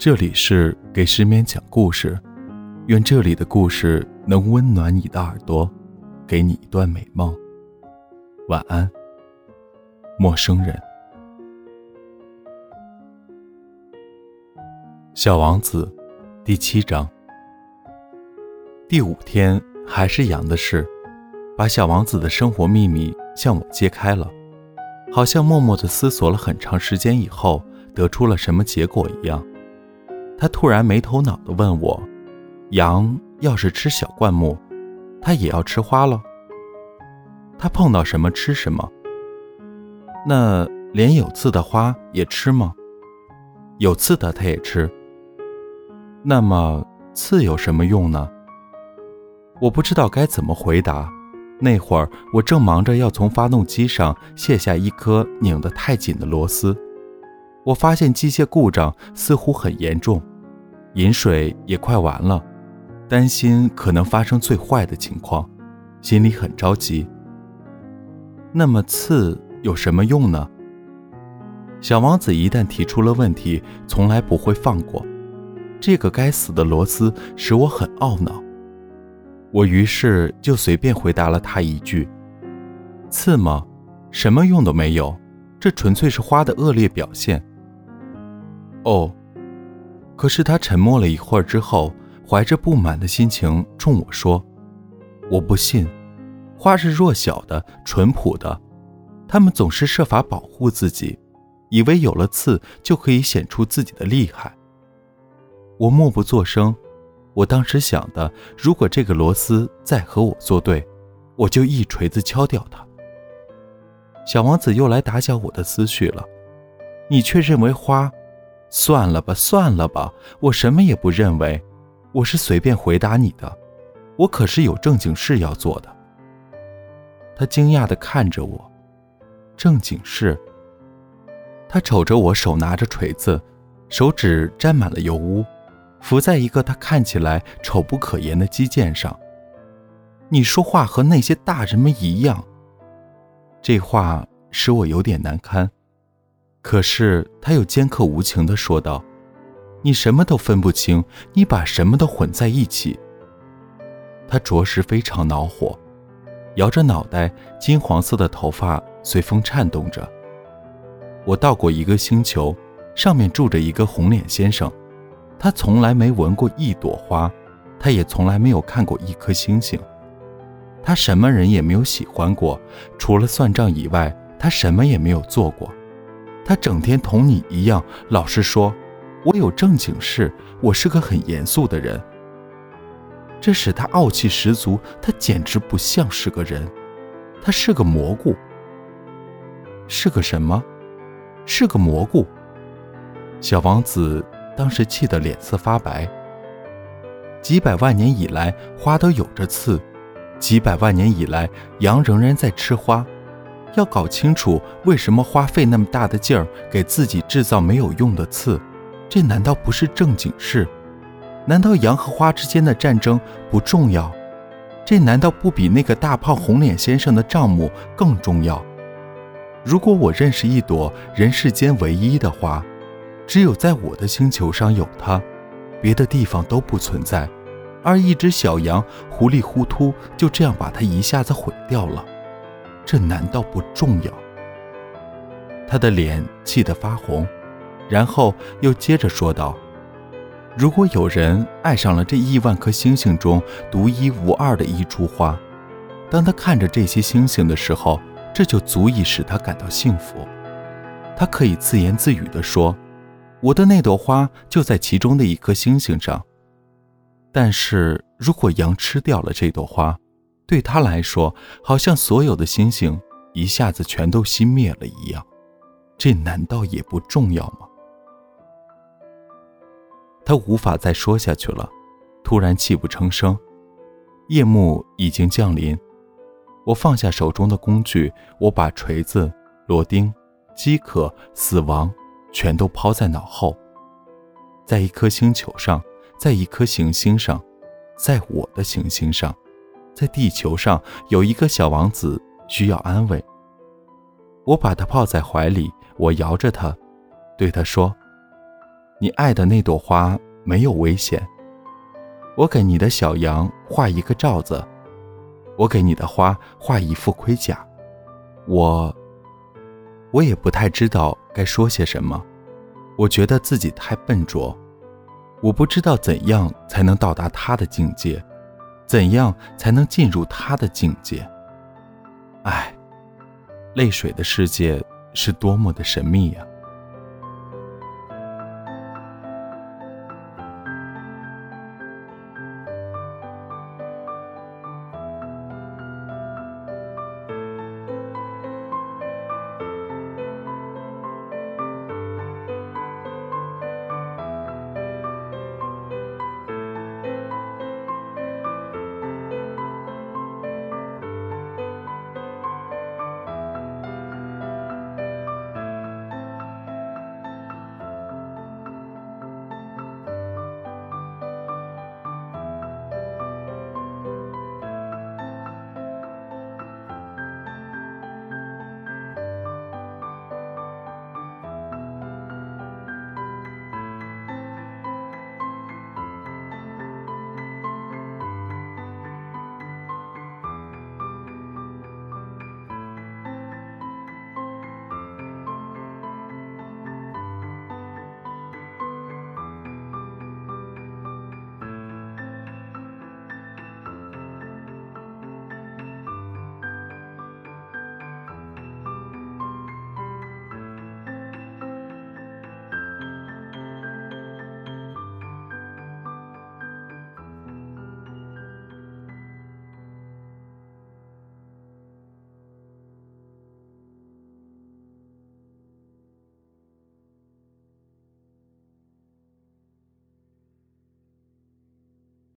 这里是给失眠讲故事，愿这里的故事能温暖你的耳朵，给你一段美梦。晚安，陌生人。小王子，第七章。第五天还是羊的事，把小王子的生活秘密向我揭开了，好像默默的思索了很长时间以后，得出了什么结果一样。他突然没头脑地问我：“羊要是吃小灌木，它也要吃花了？它碰到什么吃什么？那连有刺的花也吃吗？有刺的它也吃。那么刺有什么用呢？”我不知道该怎么回答。那会儿我正忙着要从发动机上卸下一颗拧得太紧的螺丝，我发现机械故障似乎很严重。饮水也快完了，担心可能发生最坏的情况，心里很着急。那么刺有什么用呢？小王子一旦提出了问题，从来不会放过。这个该死的螺丝使我很懊恼。我于是就随便回答了他一句：“刺吗？什么用都没有，这纯粹是花的恶劣表现。”哦。可是他沉默了一会儿之后，怀着不满的心情冲我说：“我不信，花是弱小的、淳朴的，他们总是设法保护自己，以为有了刺就可以显出自己的厉害。”我默不作声。我当时想的，如果这个螺丝再和我作对，我就一锤子敲掉它。小王子又来打搅我的思绪了。你却认为花？算了吧，算了吧，我什么也不认为，我是随便回答你的，我可是有正经事要做的。他惊讶地看着我，正经事。他瞅着我手拿着锤子，手指沾满了油污，浮在一个他看起来丑不可言的肌腱上。你说话和那些大人们一样，这话使我有点难堪。可是他又尖刻无情地说道：“你什么都分不清，你把什么都混在一起。”他着实非常恼火，摇着脑袋，金黄色的头发随风颤动着。我到过一个星球，上面住着一个红脸先生，他从来没闻过一朵花，他也从来没有看过一颗星星，他什么人也没有喜欢过，除了算账以外，他什么也没有做过。他整天同你一样，老是说：“我有正经事，我是个很严肃的人。”这使他傲气十足。他简直不像是个人，他是个蘑菇。是个什么？是个蘑菇。小王子当时气得脸色发白。几百万年以来，花都有着刺；几百万年以来，羊仍然在吃花。要搞清楚为什么花费那么大的劲儿给自己制造没有用的刺，这难道不是正经事？难道羊和花之间的战争不重要？这难道不比那个大胖红脸先生的账目更重要？如果我认识一朵人世间唯一的花，只有在我的星球上有它，别的地方都不存在，而一只小羊糊里糊涂就这样把它一下子毁掉了。这难道不重要？他的脸气得发红，然后又接着说道：“如果有人爱上了这亿万颗星星中独一无二的一株花，当他看着这些星星的时候，这就足以使他感到幸福。他可以自言自语地说：‘我的那朵花就在其中的一颗星星上。’但是如果羊吃掉了这朵花，对他来说，好像所有的星星一下子全都熄灭了一样，这难道也不重要吗？他无法再说下去了，突然泣不成声。夜幕已经降临，我放下手中的工具，我把锤子、螺钉、饥渴、死亡全都抛在脑后。在一颗星球上，在一颗行星上，在我的行星上。在地球上有一个小王子需要安慰。我把他抱在怀里，我摇着他，对他说：“你爱的那朵花没有危险。我给你的小羊画一个罩子，我给你的花画一副盔甲。我，我也不太知道该说些什么。我觉得自己太笨拙，我不知道怎样才能到达他的境界，怎样才能进入他的境界。唉，泪水的世界是多么的神秘呀！